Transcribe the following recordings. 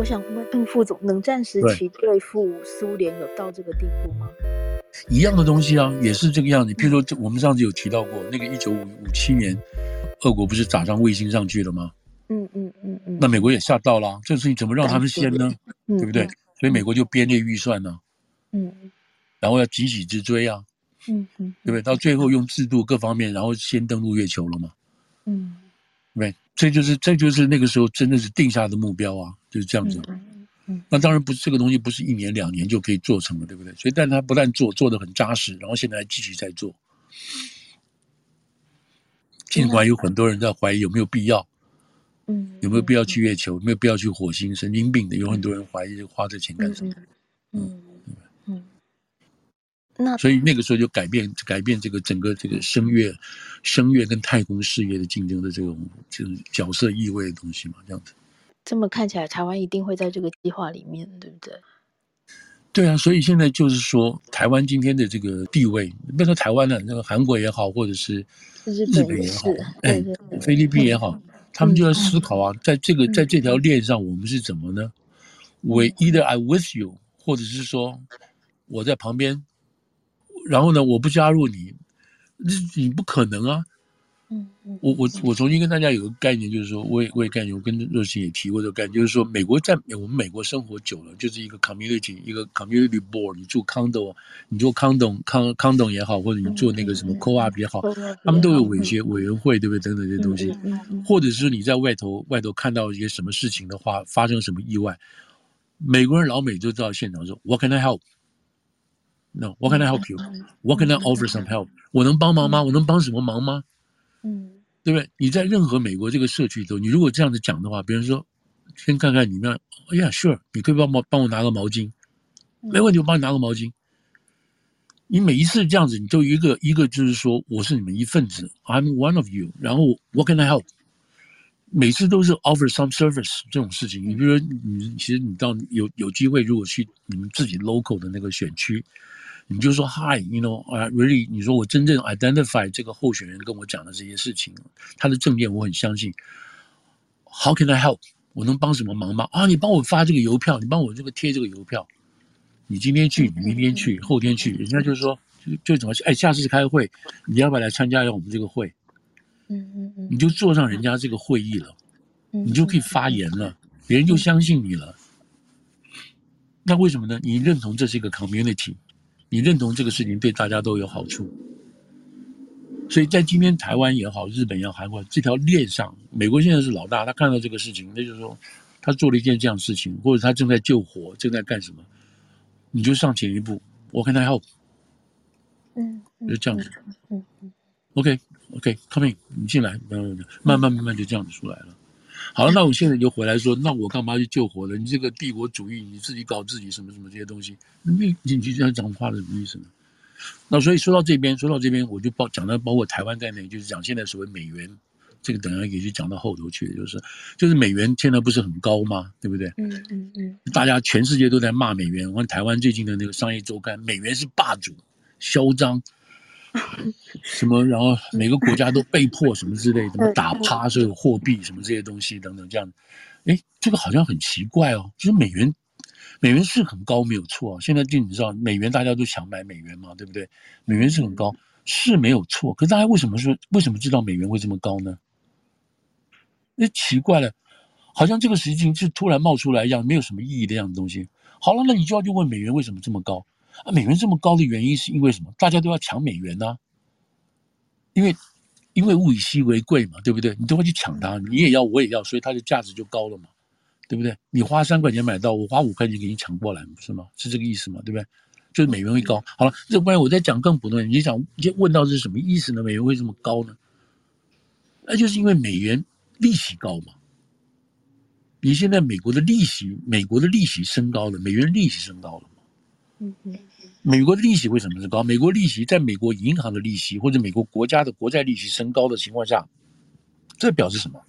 我想问副总，冷战时期对付苏联有到这个地步吗？一样的东西啊，也是这个样子。譬如说，我们上次有提到过，那个一九五七年，俄国不是打上卫星上去了吗？嗯嗯嗯嗯。那美国也吓到了，这个事情怎么让他们先呢？对不对？所以美国就编列预算呢。嗯。然后要急起直追啊。嗯嗯。对不对？到最后用制度各方面，然后先登陆月球了嘛。嗯。对，这就是这就是那个时候真的是定下的目标啊，就是这样子。那当然不是这个东西，不是一年两年就可以做成的，对不对？所以，但他不但做，做的很扎实，然后现在还继续在做。尽管有很多人在怀疑有没有必要，嗯，有没有必要去月球，有没有必要去火星？神经病的，有很多人怀疑花这钱干什么？嗯嗯嗯。那所以那个时候就改变改变这个整个这个声乐、声乐跟太空事业的竞争的这种这种角色意味的东西嘛，这样子。这么看起来，台湾一定会在这个计划里面，对不对？对啊，所以现在就是说，台湾今天的这个地位，别说台湾了，那个韩国也好，或者是日本也好，哎，菲律宾也好，嗯、他们就要思考啊，在这个在这条链上，我们是怎么呢？我 either I with you，或者是说我在旁边，然后呢，我不加入你，你不可能啊。嗯，我我我重新跟大家有个概念，就是说，我也我也概念，我跟热心也提过这个概念，就是说，美国在我们美国生活久了，就是一个 community，一个 community board，你住 condo，你做 condo condo condo 也好，或者你做那个什么 co-op 也好，他们都有委协委员会，对不对？等等这些东西，或者是你在外头外头看到一些什么事情的话，发生什么意外，美国人老美就知道现场说，What can I help？No，What can I help you？What can I offer some help？我能帮忙吗？我能帮什么忙吗？嗯，对不对？你在任何美国这个社区里头，你如果这样子讲的话，别人说，先看看你那，哎呀，sure，你可以帮忙帮我拿个毛巾，没问题，我帮你拿个毛巾。你每一次这样子，你都一个一个就是说，我是你们一份子，I'm one of you。然后 What can I help？每次都是 offer some service 这种事情。你比如说，你其实你到有有机会，如果去你们自己 local 的那个选区。你就说 Hi，you know，really，你说我真正 identify 这个候选人跟我讲的这些事情，他的政见我很相信。How can I help？我能帮什么忙吗？啊，你帮我发这个邮票，你帮我这个贴这个邮票。你今天去，你明天去，后天去，人家就说就就怎么去？哎，下次开会，你要不要来参加一下我们这个会？嗯嗯嗯，你就坐上人家这个会议了，你就可以发言了，别人就相信你了。那为什么呢？你认同这是一个 community。你认同这个事情对大家都有好处，所以在今天台湾也好，日本也好，韩国这条链上，美国现在是老大，他看到这个事情，那就是说他做了一件这样的事情，或者他正在救火，正在干什么，你就上前一步，我跟他 help，嗯，就这样子，嗯嗯，OK OK，come in，你进来，慢慢慢慢就这样子出来了。好了，那我现在就回来说，那我干嘛去救火呢？你这个帝国主义，你自己搞自己什么什么这些东西，你你你这样讲话是什么意思呢？那所以说到这边，说到这边，我就包讲到包括台湾在内，就是讲现在所谓美元，这个等下也就讲到后头去，就是就是美元现在不是很高吗？对不对？嗯嗯嗯。大家全世界都在骂美元，我看台湾最近的那个商业周刊，美元是霸主，嚣张。什么？然后每个国家都被迫什么之类，怎么打趴所有货币什么这些东西等等，这样，哎，这个好像很奇怪哦。就是美元，美元是很高没有错啊。现在就你知道，美元大家都想买美元嘛，对不对？美元是很高，是没有错。可是大家为什么说为什么知道美元会这么高呢？那奇怪了，好像这个事情是突然冒出来一样，没有什么意义的样的东西。好了，那你就要去问美元为什么这么高？啊，美元这么高的原因是因为什么？大家都要抢美元呢、啊？因为，因为物以稀为贵嘛，对不对？你都会去抢它，你也要，我也要，所以它的价值就高了嘛，对不对？你花三块钱买到，我花五块钱给你抢过来，不是吗？是这个意思吗？对不对？就是美元会高。好了，这关系我再讲更普通，你想你问到是什么意思呢？美元为什么高呢？那就是因为美元利息高嘛。你现在美国的利息，美国的利息升高了，美元利息升高了嘛。嗯嗯。美国的利息为什么是高？美国利息在美国银行的利息或者美国国家的国债利息升高的情况下，这表示什么？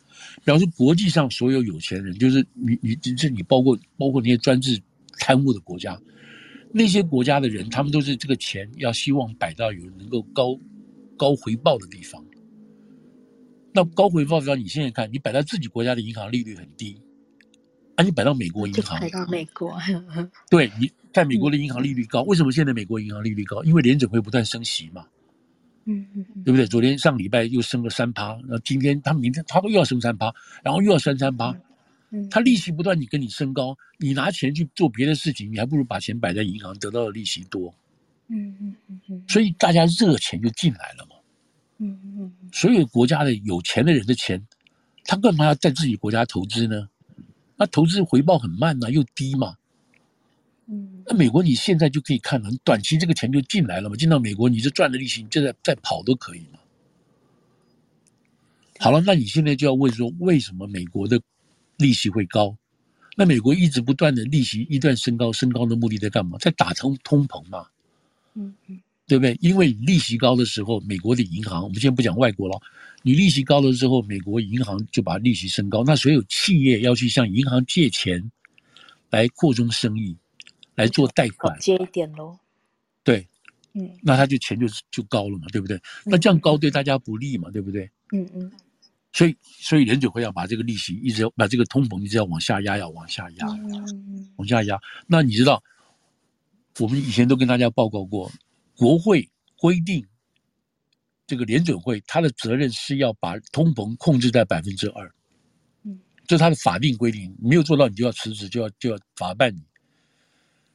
表示国际上所有有钱人，就是你你这你包括包括那些专制贪污的国家，那些国家的人，他们都是这个钱要希望摆到有能够高高回报的地方。那高回报的地方，你现在看，你摆在自己国家的银行利率很低。啊你摆到美国银行，摆到美国，对，你在美国的银行利率高，为什么现在美国银行利率高？因为联准会不断升息嘛。嗯嗯，对不对？昨天上礼拜又升了三趴，然后今天他明天他又要升三趴，然后又要升三趴。嗯，他利息不断，你跟你升高，你拿钱去做别的事情，你还不如把钱摆在银行，得到的利息多。嗯嗯嗯嗯，所以大家热钱就进来了嘛。嗯嗯，所有国家的有钱的人的钱，他干嘛要在自己国家投资呢？那投资回报很慢呐，又低嘛。嗯，那美国你现在就可以看了，你短期这个钱就进来了嘛，进到美国，你就赚的利息，你就在再跑都可以嘛。好了，那你现在就要问说，为什么美国的利息会高？那美国一直不断的利息一段升高，升高的目的在干嘛？在打通通膨嘛。嗯嗯，对不对？因为利息高的时候，美国的银行，我们先不讲外国了，你利息高的时候，美国银行就把利息升高，那所有企业要去向银行借钱来扩充生意。来做贷款，接一点喽。对，嗯，那他就钱就就高了嘛，对不对？那这样高对大家不利嘛，对不对？嗯嗯。所以，所以联准会要把这个利息一直要把这个通膨一直要往下压，要往下压，往下压。那你知道，我们以前都跟大家报告过，国会规定这个联准会他的责任是要把通膨控制在百分之二，嗯，这是他的法定规定，没有做到你就要辞职，就要就要罚办你。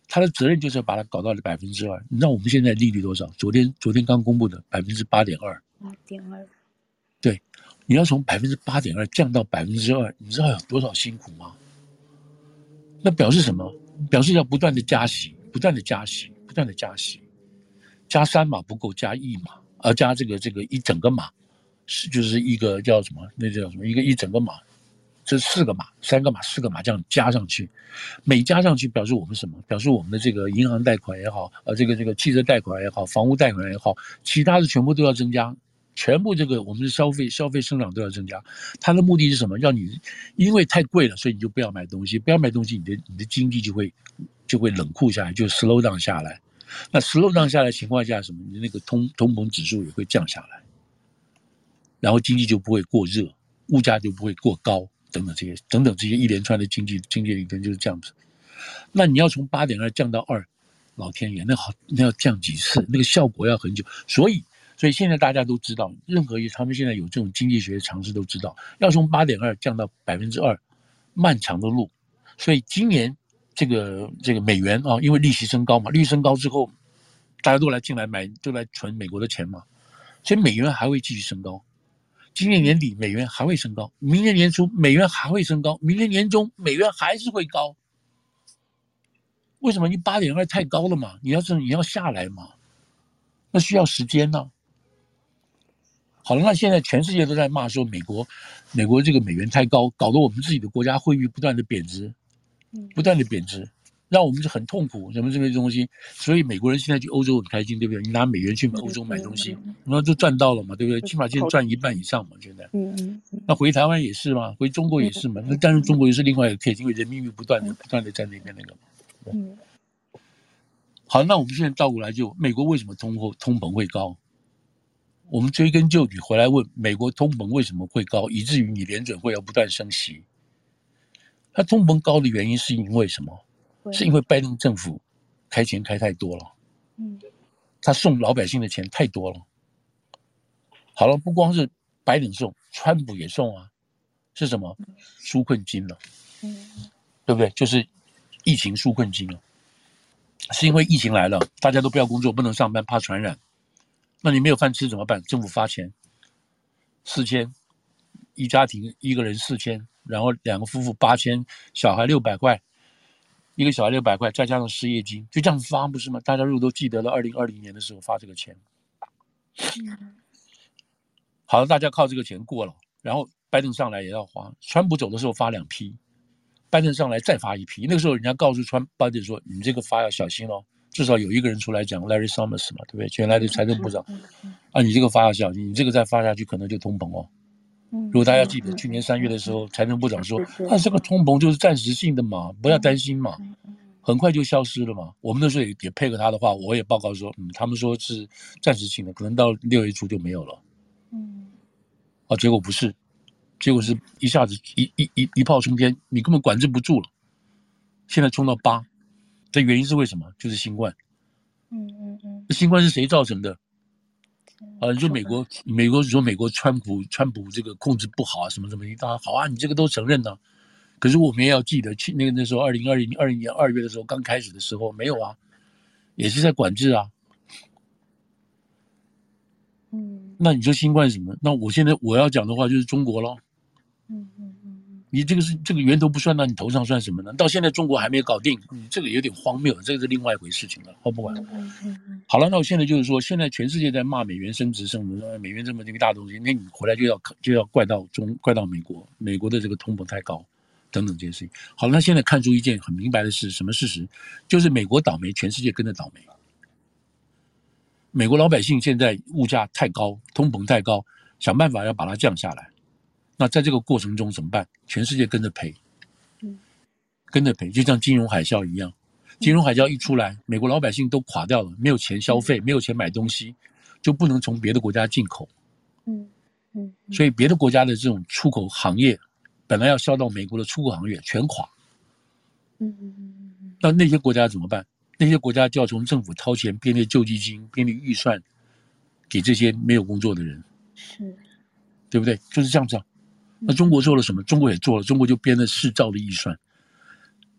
他的责任就是要把它搞到了百分之二。你知道我们现在利率多少？昨天昨天刚公布的百分之八点二。八点二。对，你要从百分之八点二降到百分之二，你知道有多少辛苦吗？那表示什么？表示要不断的加息，不断的加息，不断的加息，加三码不够，加一码，而加这个这个一整个码，是就是一个叫什么？那叫什么？一个一整个码。这四个码，三个码，四个码这样加上去，每加上去表示我们什么？表示我们的这个银行贷款也好，呃，这个这个汽车贷款也好，房屋贷款也好，其他的全部都要增加，全部这个我们的消费消费生长都要增加。它的目的是什么？要你因为太贵了，所以你就不要买东西，不要买东西，你的你的经济就会就会冷酷下来，就 slow down 下来。那 slow down 下来情况下，什么？你的那个通通膨指数也会降下来，然后经济就不会过热，物价就不会过高。等等这些，等等这些一连串的经济经济理论就是这样子。那你要从八点二降到二，老天爷，那好，那要降几次？那个效果要很久。所以，所以现在大家都知道，任何一他们现在有这种经济学的常识都知道，要从八点二降到百分之二，漫长的路。所以今年这个这个美元啊，因为利息升高嘛，利息升高之后，大家都来进来买，都来存美国的钱嘛，所以美元还会继续升高。今年年底美元还会升高，明年年初美元还会升高，明年年中美元还是会高。为什么？你八点二太高了嘛？你要是你要下来嘛，那需要时间呢、啊。好了，那现在全世界都在骂说美国，美国这个美元太高，搞得我们自己的国家汇率不断的贬值，不断的贬值。让我们是很痛苦，什么这些东西，所以美国人现在去欧洲很开心，对不对？你拿美元去欧洲买东西，那就赚到了嘛，对不对？起码现在赚一半以上嘛，现在。嗯嗯。那回台湾也是嘛，回中国也是嘛。那但是中国又是另外一个 case，因为人民币不断的不断的在那边那个嘛。嗯。好，那我们现在倒过来就，美国为什么通货通膨会高？我们追根究底回来问，美国通膨为什么会高，以至于你联准会要不断升息？它通膨高的原因是因为什么？是因为拜登政府开钱开太多了，嗯，他送老百姓的钱太多了。好了，不光是白领送，川普也送啊，是什么？纾困金了，嗯，对不对？就是疫情纾困金了。是因为疫情来了，大家都不要工作，不能上班，怕传染。那你没有饭吃怎么办？政府发钱，四千，一家庭一个人四千，然后两个夫妇八千，小孩六百块。一个小孩六百块，再加上失业金，就这样发不是吗？大家如果都记得了，二零二零年的时候发这个钱。嗯。好了，大家靠这个钱过了，然后拜登上来也要花。川普走的时候发两批，拜登上来再发一批。那个时候人家告诉川拜登说：“你这个发要小心哦，至少有一个人出来讲，Larry Summers 嘛，对不对？原来的财政部长啊，你这个发要小心，你这个再发下去可能就通膨哦。”如果大家记得去年三月的时候，财政部长说：“啊，这个通膨就是暂时性的嘛，不要担心嘛，很快就消失了嘛。”我们那时候也也配合他的话，我也报告说：“嗯，他们说是暂时性的，可能到六月初就没有了。”嗯，啊，结果不是，结果是一下子一一一一炮冲天，你根本管制不住了。现在冲到八，这原因是为什么？就是新冠。嗯嗯嗯。新冠是谁造成的？啊，你说美国，美国说美国川普川普这个控制不好啊，什么什么？的，当然好啊，你这个都承认呢。可是我们也要记得，去那个那时候二零二零二零年二月的时候，刚开始的时候没有啊，也是在管制啊。嗯，那你说新冠什么？那我现在我要讲的话就是中国咯。嗯嗯嗯嗯，你这个是这个源头不算，到你头上算什么呢？到现在中国还没有搞定，嗯，这个有点荒谬，这个是另外一回事情了。我，不管。嗯嗯嗯。好了，那我现在就是说，现在全世界在骂美元升值，什么美元这么这个大东西，那你回来就要就要怪到中怪到美国，美国的这个通膨太高。等等这些事情，好了，那现在看出一件很明白的事，什么事实？就是美国倒霉，全世界跟着倒霉。美国老百姓现在物价太高，通膨太高，想办法要把它降下来。那在这个过程中怎么办？全世界跟着赔，跟着赔，就像金融海啸一样。金融海啸一出来，美国老百姓都垮掉了，没有钱消费，没有钱买东西，就不能从别的国家进口。嗯嗯，所以别的国家的这种出口行业。本来要销到美国的出口行业全垮，嗯嗯嗯嗯，那那些国家怎么办？那些国家就要从政府掏钱编列救济金、编列预算，给这些没有工作的人，是，对不对？就是这样子啊。那中国做了什么？中国也做了，中国就编了四兆的预算。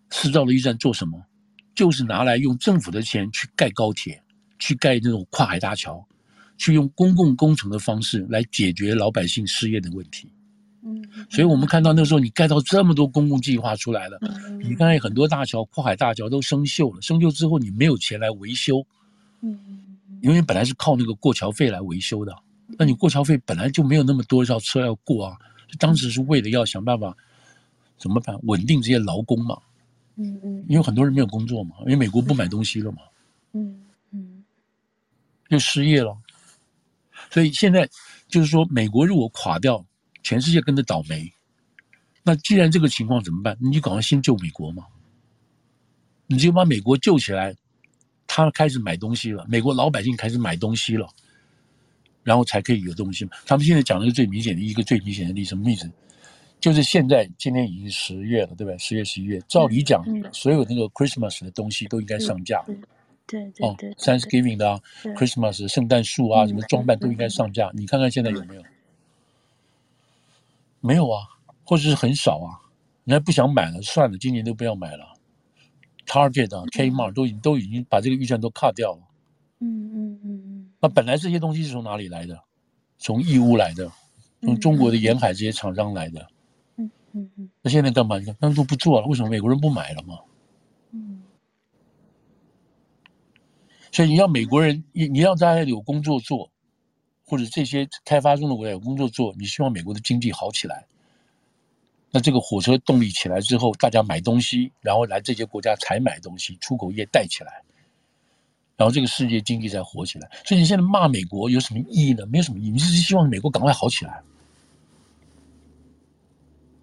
四兆的预算做什么？就是拿来用政府的钱去盖高铁，去盖那种跨海大桥，去用公共工程的方式来解决老百姓失业的问题。嗯，所以我们看到那时候你盖到这么多公共计划出来了，嗯、你看很多大桥、跨海大桥都生锈了，生锈之后你没有钱来维修，嗯，因为本来是靠那个过桥费来维修的，那你过桥费本来就没有那么多要车要过啊，当时是为了要想办法怎么办稳定这些劳工嘛，嗯嗯，因为很多人没有工作嘛，因为美国不买东西了嘛，嗯嗯，就失业了，所以现在就是说美国如果垮掉。全世界跟着倒霉，那既然这个情况怎么办？你就赶快先救美国嘛，你就把美国救起来，他开始买东西了，美国老百姓开始买东西了，然后才可以有东西嘛。他们现在讲的是最明显的一个最明显的例子，什么例子？就是现在今天已经十月了，对不对？十月、十一月，照理讲，嗯、所有那个 Christmas 的东西都应该上架，对对对，哦，Thanksgiving 的啊，Christmas 圣诞树啊，什么装扮都应该上架，你看看现在有没有？没有啊，或者是很少啊，人家不想买了，算了，今年都不要买了。Target 啊，Kmart 都已经都已经把这个预算都 cut 掉了。嗯嗯嗯嗯。那本来这些东西是从哪里来的？从义乌来的，从中国的沿海这些厂商来的。嗯嗯嗯。那现在干嘛？你看，他们都不做了，为什么美国人不买了吗？嗯。所以你要美国人，你你要大家有工作做。或者这些开发中的国家有工作做，你希望美国的经济好起来，那这个火车动力起来之后，大家买东西，然后来这些国家才买东西，出口业带起来，然后这个世界经济才活起来。所以你现在骂美国有什么意义呢？没有什么意义，你是希望美国赶快好起来，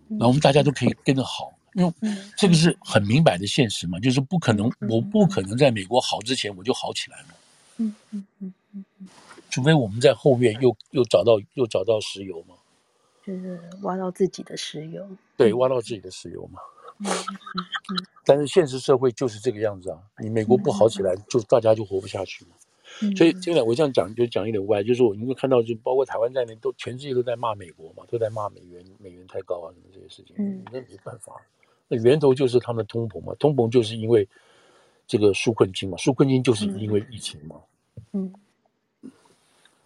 然后我们大家都可以跟着好，因为这个是很明摆的现实嘛，就是不可能，我不可能在美国好之前我就好起来了。嗯嗯嗯嗯嗯。除非我们在后面又又找到又找到石油嘛，就是挖到自己的石油，对，挖到自己的石油嘛。嗯嗯、但是现实社会就是这个样子啊，你美国不好起来，就大家就活不下去嘛。嗯、所以现在我这样讲就讲一点歪，就是我你会看到，就包括台湾在内，都全世界都在骂美国嘛，都在骂美元，美元太高啊什么这些事情。嗯，那没办法，那源头就是他们的通膨嘛，通膨就是因为这个纾困金嘛，纾困金就是因为疫情嘛。嗯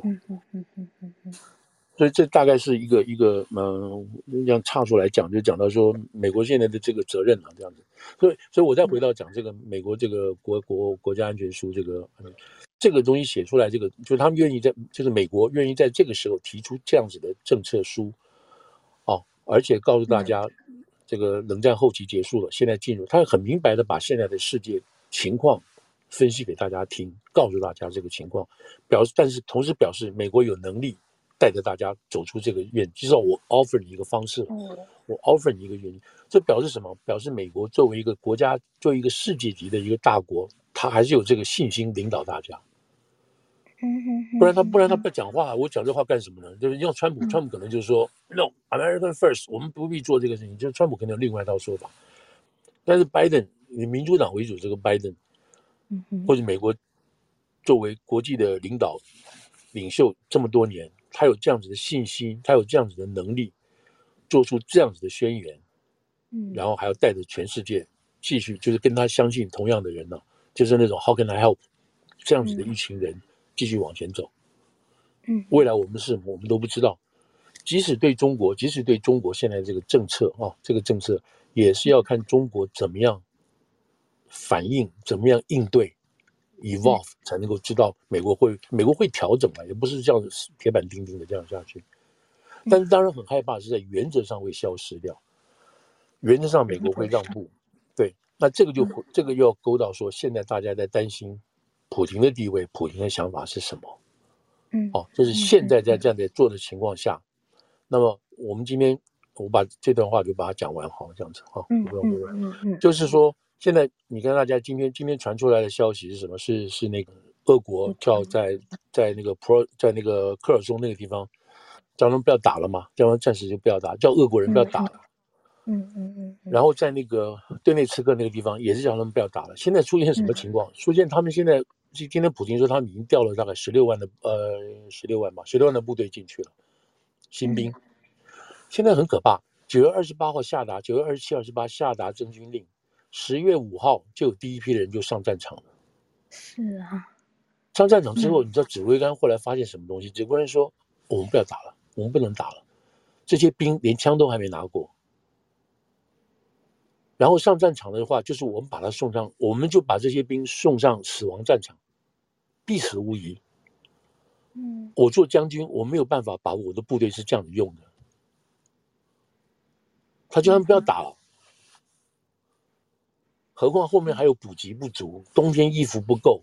嗯嗯嗯嗯嗯，所以这大概是一个一个嗯，这样岔出来讲，就讲到说美国现在的这个责任了，这样子。所以，所以我再回到讲这个美国这个国国国家安全书这个这个东西写出来，这个就是他们愿意在，就是美国愿意在这个时候提出这样子的政策书，哦，而且告诉大家，这个冷战后期结束了，现在进入，他很明白的把现在的世界情况。分析给大家听，告诉大家这个情况，表示，但是同时表示美国有能力带着大家走出这个院，至少我 offer 你一个方式，我 offer 你一个原因，这表示什么？表示美国作为一个国家，作为一个世界级的一个大国，他还是有这个信心领导大家。不然他不然他不讲话，我讲这话干什么呢？就是用川普，川普可能就是说，No，American first，我们不必做这个事情。就是川普可能有另外一套说法，但是拜登。以民主党为主这个拜登，嗯哼，或者美国作为国际的领导领袖这么多年，他有这样子的信心，他有这样子的能力，做出这样子的宣言，嗯，然后还要带着全世界继续，就是跟他相信同样的人呢、啊，就是那种 How can I help 这样子的一群人继续往前走，嗯，未来我们是我们都不知道。即使对中国，即使对中国现在这个政策啊，这个政策也是要看中国怎么样反应，怎么样应对，evolve 才能够知道美国会美国会调整嘛，也不是这样子铁板钉钉的这样下去。但是当然很害怕是在原则上会消失掉，原则上美国会让步，对，那这个就这个又要勾到说，现在大家在担心普京的地位，普京的想法是什么？嗯，哦，就是现在在这样在做的情况下。那么我们今天我把这段话就把它讲完，好，这样子哈。嗯嗯嗯，就是说，现在你看大家今天今天传出来的消息是什么？是是那个俄国叫在在那个 pro 在那个科尔松那个地方，叫他们不要打了嘛，叫他们暂时就不要打，叫俄国人不要打了。嗯嗯嗯。然后在那个顿内茨克那个地方也是叫他们不要打了。现在出现什么情况？出现他们现在今天普京说他们已经调了大概十六万的呃十六万吧，十六万的部队进去了。新兵，现在很可怕。九月二十八号下达，九月二十七、二十八下达征军令，十月五号就有第一批人就上战场了。是啊，上战场之后，你知道指挥官后来发现什么东西？指挥官说：“我们不要打了，我们不能打了。这些兵连枪都还没拿过。然后上战场的话，就是我们把他送上，我们就把这些兵送上死亡战场，必死无疑。”嗯，我做将军，我没有办法把我的部队是这样子用的。他叫他们不要打了，何况后面还有补给不足，冬天衣服不够，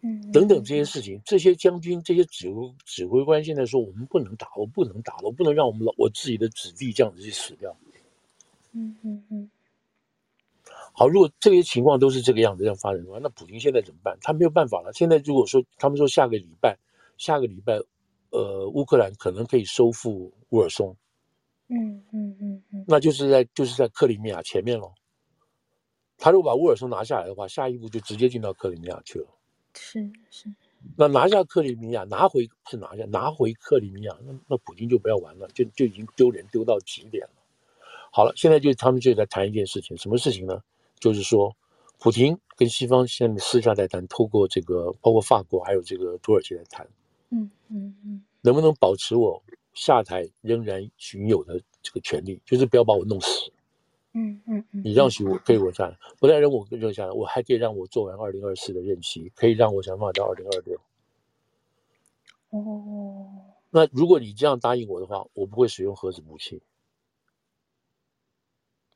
嗯，等等这些事情，这些将军、这些指挥指挥官现在说，我们不能打，我不能打了，我不能让我们老我自己的子弟这样子去死掉。嗯嗯嗯。好，如果这些情况都是这个样子这样发展的话，那普京现在怎么办？他没有办法了。现在如果说他们说下个礼拜。下个礼拜，呃，乌克兰可能可以收复乌尔松，嗯嗯嗯嗯，那就是在就是在克里米亚前面喽。他如果把沃尔松拿下来的话，下一步就直接进到克里米亚去了。是是。那拿下克里米亚，拿回是拿下，拿回克里米亚，那那普京就不要玩了，就就已经丢人丢到极点了。好了，现在就他们就在谈一件事情，什么事情呢？就是说，普京跟西方现在私下在谈，透过这个包括法国还有这个土耳其来谈。嗯嗯嗯，能不能保持我下台仍然仅有的这个权利？就是不要把我弄死。嗯嗯嗯，你让许我可以我下来，不但让我留下来，我还可以让我做完二零二四的任期，可以让我想办法到二零二六。哦，那如果你这样答应我的话，我不会使用核子武器。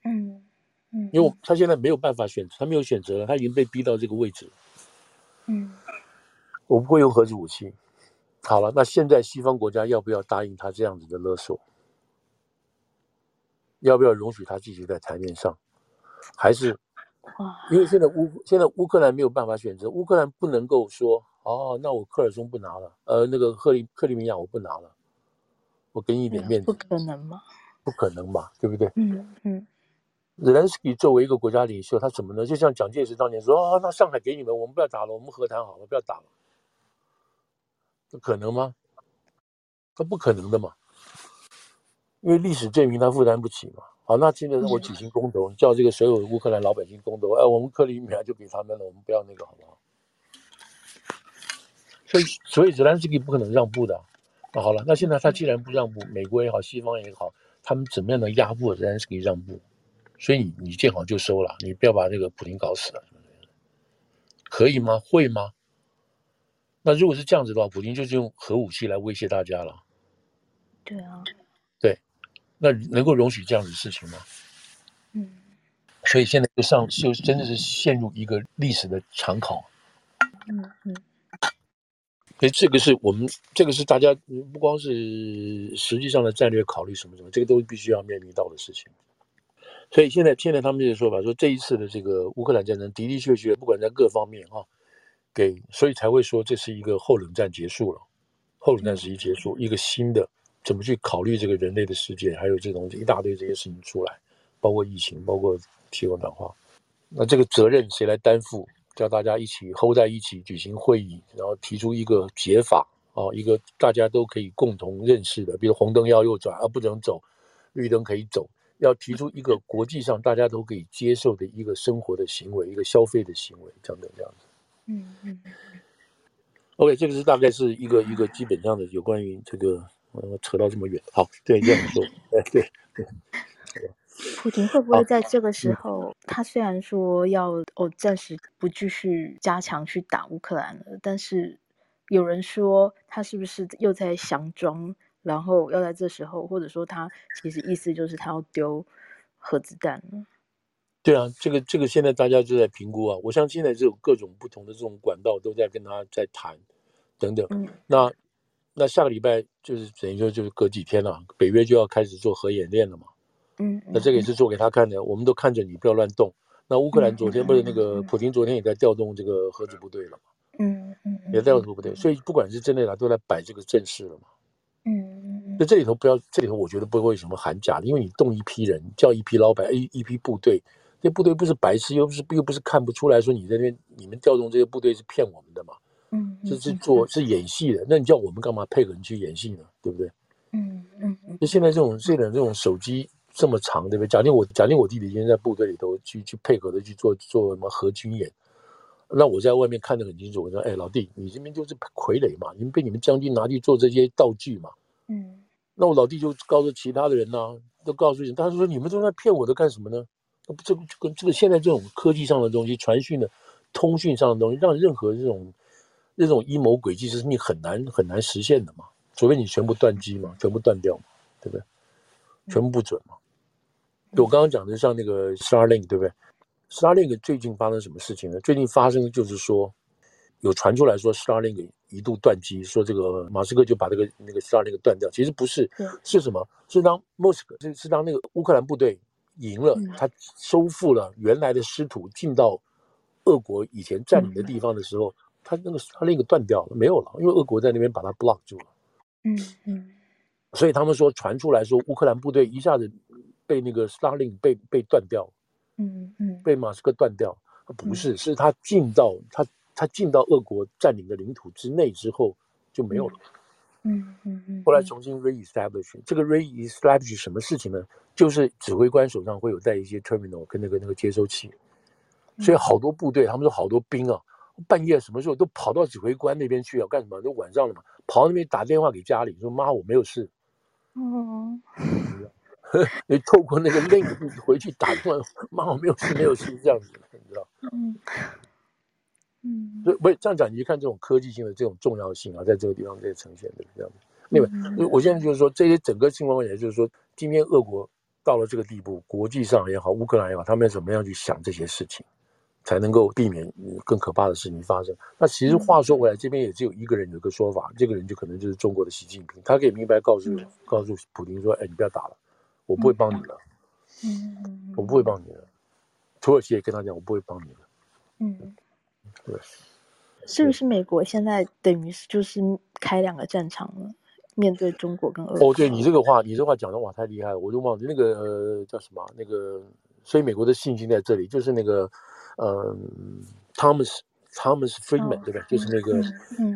嗯嗯，因为他现在没有办法选择，他没有选择了，他已经被逼到这个位置。嗯，我不会用核子武器。好了，那现在西方国家要不要答应他这样子的勒索？要不要容许他继续在台面上？还是，因为现在乌现在乌克兰没有办法选择，乌克兰不能够说哦，那我克尔松不拿了，呃，那个克里克里米亚我不拿了，我给你一点面子，不可能吗？不可能吧，对不对？嗯嗯。泽连斯基作为一个国家领袖，他怎么能？就像蒋介石当年说哦，那上海给你们，我们不要打了，我们和谈好了，不要打了。可能吗？他不可能的嘛，因为历史证明他负担不起嘛。好，那现在我举行公投，叫这个所有乌克兰老百姓公投，哎，我们克里米亚就给他们了，我们不要那个，好不好？所以，所以泽连斯基不可能让步的。那好了，那现在他既然不让步，美国也好，西方也好，他们怎么样能压迫泽连斯基让步？所以你你见好就收了，你不要把这个普京搞死了，可以吗？会吗？那如果是这样子的话，普京就是用核武器来威胁大家了。对啊，对，那能够容许这样子的事情吗？嗯，所以现在就上就真的是陷入一个历史的长考。嗯嗯，所以这个是我们这个是大家不光是实际上的战略考虑什么什么，这个都必须要面临到的事情。所以现在现在他们这个说法说，这一次的这个乌克兰战争的的确确，不管在各方面啊。给，所以才会说这是一个后冷战结束了，后冷战时期结束，一个新的怎么去考虑这个人类的世界，还有这种一大堆这些事情出来，包括疫情，包括气候暖化，那这个责任谁来担负？叫大家一起 hold 在一起举行会议，然后提出一个解法啊，一个大家都可以共同认识的，比如红灯要右转而不能走，绿灯可以走，要提出一个国际上大家都可以接受的一个生活的行为，一个消费的行为，这样的这样子。嗯嗯。OK，这个是大概是一个一个基本上的有关于这个，呃，扯到这么远，好，对，这样说，哎，对对。普亭会不会在这个时候，哦、他虽然说要哦暂时不继续加强去打乌克兰了，但是有人说他是不是又在佯装，然后要在这时候，或者说他其实意思就是他要丢核子弹呢？对啊，这个这个现在大家就在评估啊，我相信现在这种各种不同的这种管道都在跟他在谈等等。嗯、那那下个礼拜就是等于说就是隔几天了，啊，北约就要开始做核演练了嘛。嗯，那这个也是做给他看的，我们都看着你，不要乱动。那乌克兰昨天不是那个普京昨天也在调动这个核子部队了嘛？嗯嗯，也在调动部队，所以不管是真的假，都来摆这个阵势了嘛。嗯嗯，那这里头不要，这里头我觉得不会有什么含假的，因为你动一批人，叫一批老板一一批部队，这部队不是白痴，又不是又不是看不出来说你在那边你们调动这些部队是骗我们？嗯，这是做是演戏的，那你叫我们干嘛配合你去演戏呢？对不对？嗯嗯，就现在这种这种这种手机。这么长，对不对？假定我假定我弟弟今天在部队里头去去配合的去做做什么核军演，那我在外面看得很清楚。我说：“哎，老弟，你这边就是傀儡嘛，你们被你们将军拿去做这些道具嘛。”嗯，那我老弟就告诉其他的人呢、啊，都告诉人，他说：“你们都在骗我的干什么呢？这个就跟这个现在这种科技上的东西、传讯的、通讯上的东西，让任何这种这种阴谋诡计是你很难很难实现的嘛，除非你全部断机嘛，全部断掉嘛，对不对？全部不准嘛。”我刚刚讲的像那个 Starlink 对不对？Starlink 最近发生什么事情呢？最近发生就是说，有传出来说 Starlink 一度断机，说这个马斯克就把这个那个 Starlink 断掉。其实不是，是什么？是当莫斯科，是是当那个乌克兰部队赢了，他收复了原来的失土，进到俄国以前占领的地方的时候，他那个 Starlink 断掉了，没有了，因为俄国在那边把它 block 住了。嗯嗯，所以他们说传出来说乌克兰部队一下子。被那个 Starlink 被被断掉，嗯嗯，被马斯克断掉，不是，嗯、是他进到他他进到俄国占领的领土之内之后就没有了，嗯嗯嗯，后来重新 reestablish，这个 reestablish 什么事情呢？就是指挥官手上会有带一些 terminal 跟那个那个接收器，所以好多部队，他们说好多兵啊，半夜什么时候都跑到指挥官那边去要干什么？都晚上了嘛，跑到那边打电话给家里说妈我没有事，嗯。你 透过那个 link 回去打电话，妈，我没有事，没有事，这样子，你知道？嗯嗯，所以不是这样讲，你就看这种科技性的这种重要性啊，在这个地方在呈现的这样子。另外，我现在就是说，这些整个情况也就是说，今天俄国到了这个地步，国际上也好，乌克兰也好，他们要怎么样去想这些事情，才能够避免更可怕的事情发生？那其实话说回来，这边也只有一个人有个说法，这个人就可能就是中国的习近平，他可以明白告诉告诉普京说：“哎，你不要打了。”我不会帮你了，嗯，我不会帮你了。土耳其也跟他讲，我不会帮你了。嗯，对，是不是美国现在等于是就是开两个战场了，面对中国跟俄国？哦，对你这个话，你这话讲的哇太厉害了，我就忘记那个呃叫什么那个，所以美国的信心在这里，就是那个呃，Thomas Thomas Friedman 对吧？就是那个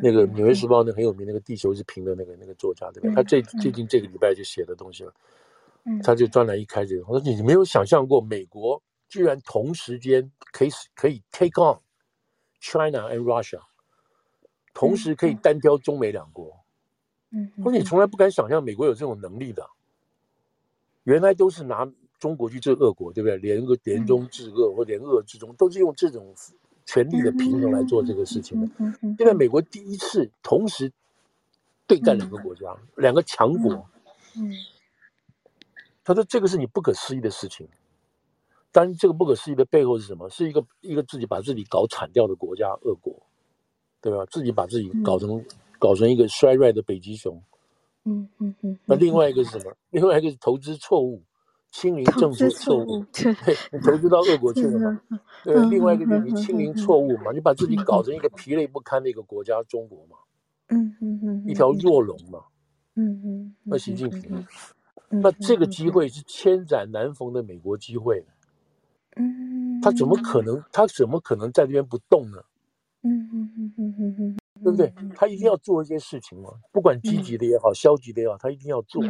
那个纽约时报那很有名那个地球是平的那个那个作家对吧？他最最近这个礼拜就写的东西了。他就专栏一开这个，我说你没有想象过，美国居然同时间可以可以 take on China and Russia，同时可以单挑中美两国。嗯，我说你从来不敢想象美国有这种能力的，原来都是拿中国去治俄国，对不对？联个联中治俄或联俄治中，都是用这种权力的平衡来做这个事情的。现在美国第一次同时对干两个国家，两个强国。嗯。他说：“这个是你不可思议的事情，但这个不可思议的背后是什么？是一个一个自己把自己搞惨掉的国家——俄国，对吧？自己把自己搞成、嗯、搞成一个衰败的北极熊。嗯嗯嗯。那另外一个是什么？另外一个是投资错误，亲临政治错误。对，你投资到俄国去了嘛？对。另外一个就是你清零错误嘛？你把自己搞成一个疲累不堪的一个国家——中国嘛？嗯嗯嗯。一条弱龙嘛？嗯嗯。那习近平。”那这个机会是千载难逢的美国机会。嗯，他怎么可能？他怎么可能在这边不动呢？嗯嗯嗯嗯嗯嗯，对不对？他一定要做一些事情嘛，不管积极的也好，消极的也好，他一定要做。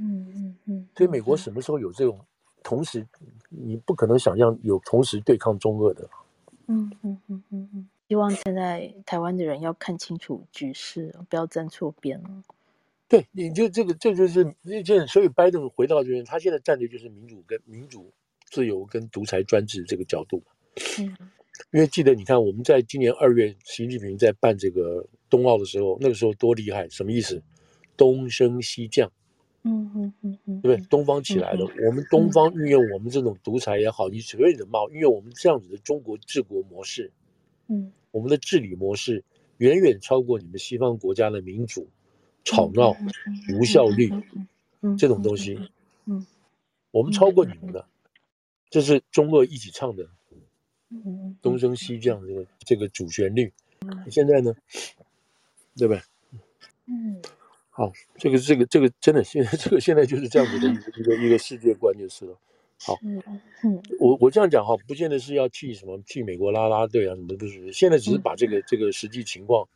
嗯嗯嗯。所以美国什么时候有这种同时？你不可能想象有同时对抗中俄的。嗯嗯嗯嗯嗯。希望现在台湾的人要看清楚局势，不要站错边了。对，你就这个，这就是那件。所以拜登回到这边，他现在站的就是民主跟民主、自由跟独裁专制这个角度。嗯。因为记得，你看我们在今年二月，习近平在办这个冬奥的时候，那个时候多厉害，什么意思？东升西降。嗯嗯嗯嗯，对不对？东方起来的，嗯、我们东方运用我们这种独裁也好，你所谓的冒运用我们这样子的中国治国模式，嗯，我们的治理模式远远超过你们西方国家的民主、吵闹、无效率，这种东西，嗯，我们超过你们的，这是中俄一起唱的。嗯，东升西降这个这个主旋律，现在呢，对不对？嗯，好，这个这个这个真的现在 这个现在就是这样子的一个一个一个世界观就是了。好，嗯，我我这样讲哈，不见得是要替什么替美国拉拉队啊什么的，不是，现在只是把这个这个实际情况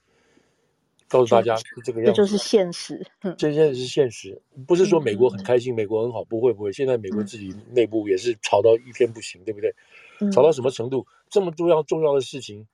告诉大家，是这个样子，这就是现实。这现在是现实，不是说美国很开心，美国很好，不会不会，现在美国自己内部也是吵到一天不行，对不对？吵到什么程度？这么重要重要的事情，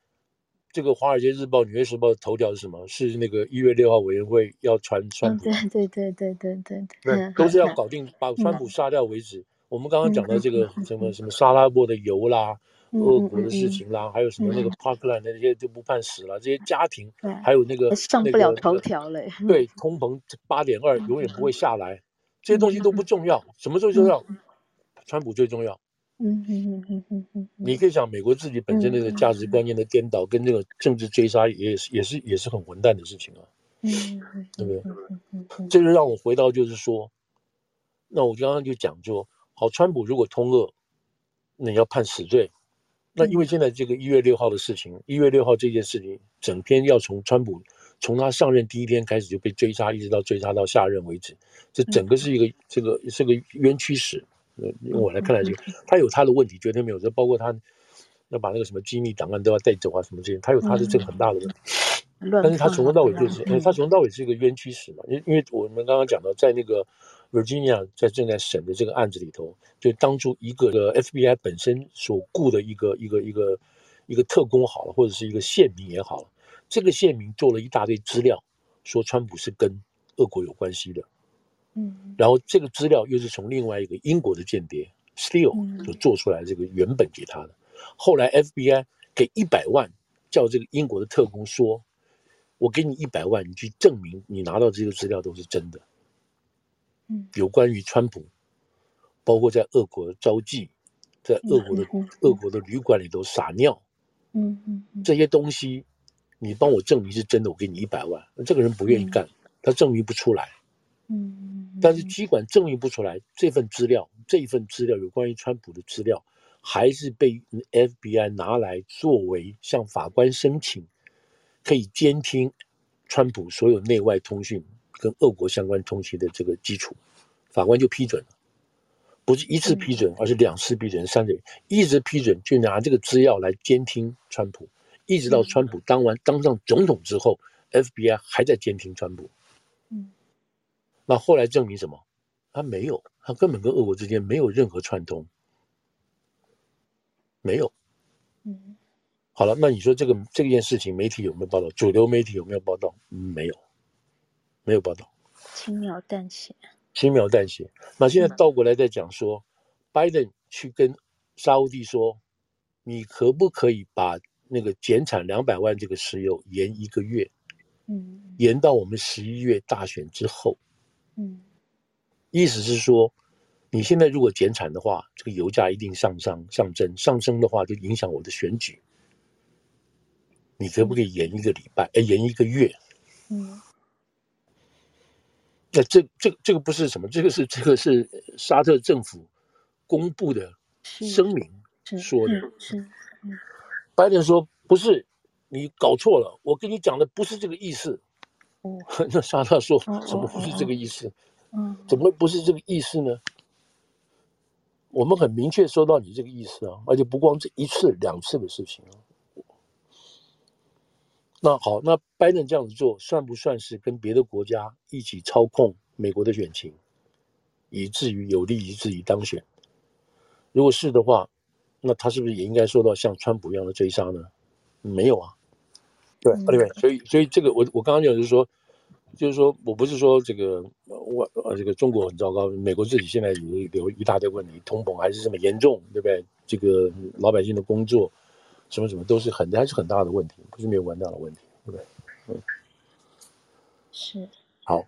这个《华尔街日报》《纽约时报》的头条是什么？是那个一月六号委员会要传川普，对对对对对对对，都是要搞定把川普杀掉为止。我们刚刚讲到这个什么什么沙拉波的油啦，俄国的事情啦，还有什么那个 Parkland 那些就不判死了，这些家庭，还有那个上不了头条嘞。对，通膨八点二永远不会下来，这些东西都不重要，什么最重要？川普最重要。嗯嗯嗯嗯嗯，你可以想，美国自己本身那个价值观念的颠倒，跟这个政治追杀，也是也是也是很混蛋的事情啊。嗯，对不对？这就让我回到，就是说，那我刚刚就讲说，好，川普如果通俄，那你要判死罪。那因为现在这个一月六号的事情，一月六号这件事情，整篇要从川普从他上任第一天开始就被追杀，一直到追杀到下任为止，这整个是一个这个是个冤屈史。因为我来看来，这个他有他的问题，绝对没有。这包括他要把那个什么机密档案都要带走啊，什么这些，他有他的这个很大的问题。但是他从头到尾就是，哎，他从头到尾是一个冤屈史嘛。因因为我们刚刚讲到，在那个 Virginia 在正在审的这个案子里头，就当初一个的 FBI 本身所雇的一个一个一个一个特工好了，或者是一个县民也好了，这个县民做了一大堆资料，说川普是跟俄国有关系的。嗯，然后这个资料又是从另外一个英国的间谍 Steele 所做出来，这个原本给他的。后来 FBI 给一百万，叫这个英国的特工说：“我给你一百万，你去证明你拿到这个资料都是真的。”嗯，有关于川普，包括在俄国招妓，在俄国的俄国的旅馆里头撒尿，嗯嗯，这些东西你帮我证明是真的，我给你一百万。这个人不愿意干，他证明不出来。嗯，但是机管证明不出来这份资料，这一份资料有关于川普的资料，还是被 FBI 拿来作为向法官申请，可以监听川普所有内外通讯跟俄国相关通讯的这个基础，法官就批准了，不是一次批准，而是两次批准，三次一直批准，就拿这个资料来监听川普，一直到川普当完当上总统之后，FBI 还在监听川普。那后来证明什么？他没有，他根本跟俄国之间没有任何串通，没有。嗯，好了，那你说这个这件事情媒体有没有报道？主流媒体有没有报道？没有，没有报道。轻描淡写。轻描淡写。那现在倒过来再讲说，嗯、拜登去跟沙乌地说，你可不可以把那个减产两百万这个石油延一个月？嗯，延到我们十一月大选之后。嗯，意思是说，你现在如果减产的话，这个油价一定上上上升，上升的话就影响我的选举。你可不可以延一个礼拜？哎，延一个月？嗯，那这这这个不是什么？这个是这个是沙特政府公布的声明说的。是，嗯，拜登说不是，你搞错了，我跟你讲的不是这个意思。哦，那沙特说怎么不是这个意思？嗯，怎么会不是这个意思呢？我们很明确收到你这个意思啊，而且不光这一次两次的事情啊。那好，那拜登这样子做，算不算是跟别的国家一起操控美国的选情，以至于有利于自己当选？如果是的话，那他是不是也应该受到像川普一样的追杀呢？没有啊，对，对不对？所以，所以这个我我刚刚讲就是说，就是说我不是说这个我呃这个中国很糟糕，美国自己现在有有一大堆问题，通膨还是这么严重，对不对？这个老百姓的工作。什么什么都是很还是很大的问题，不是没有完大的问题，对不对？嗯，是。好，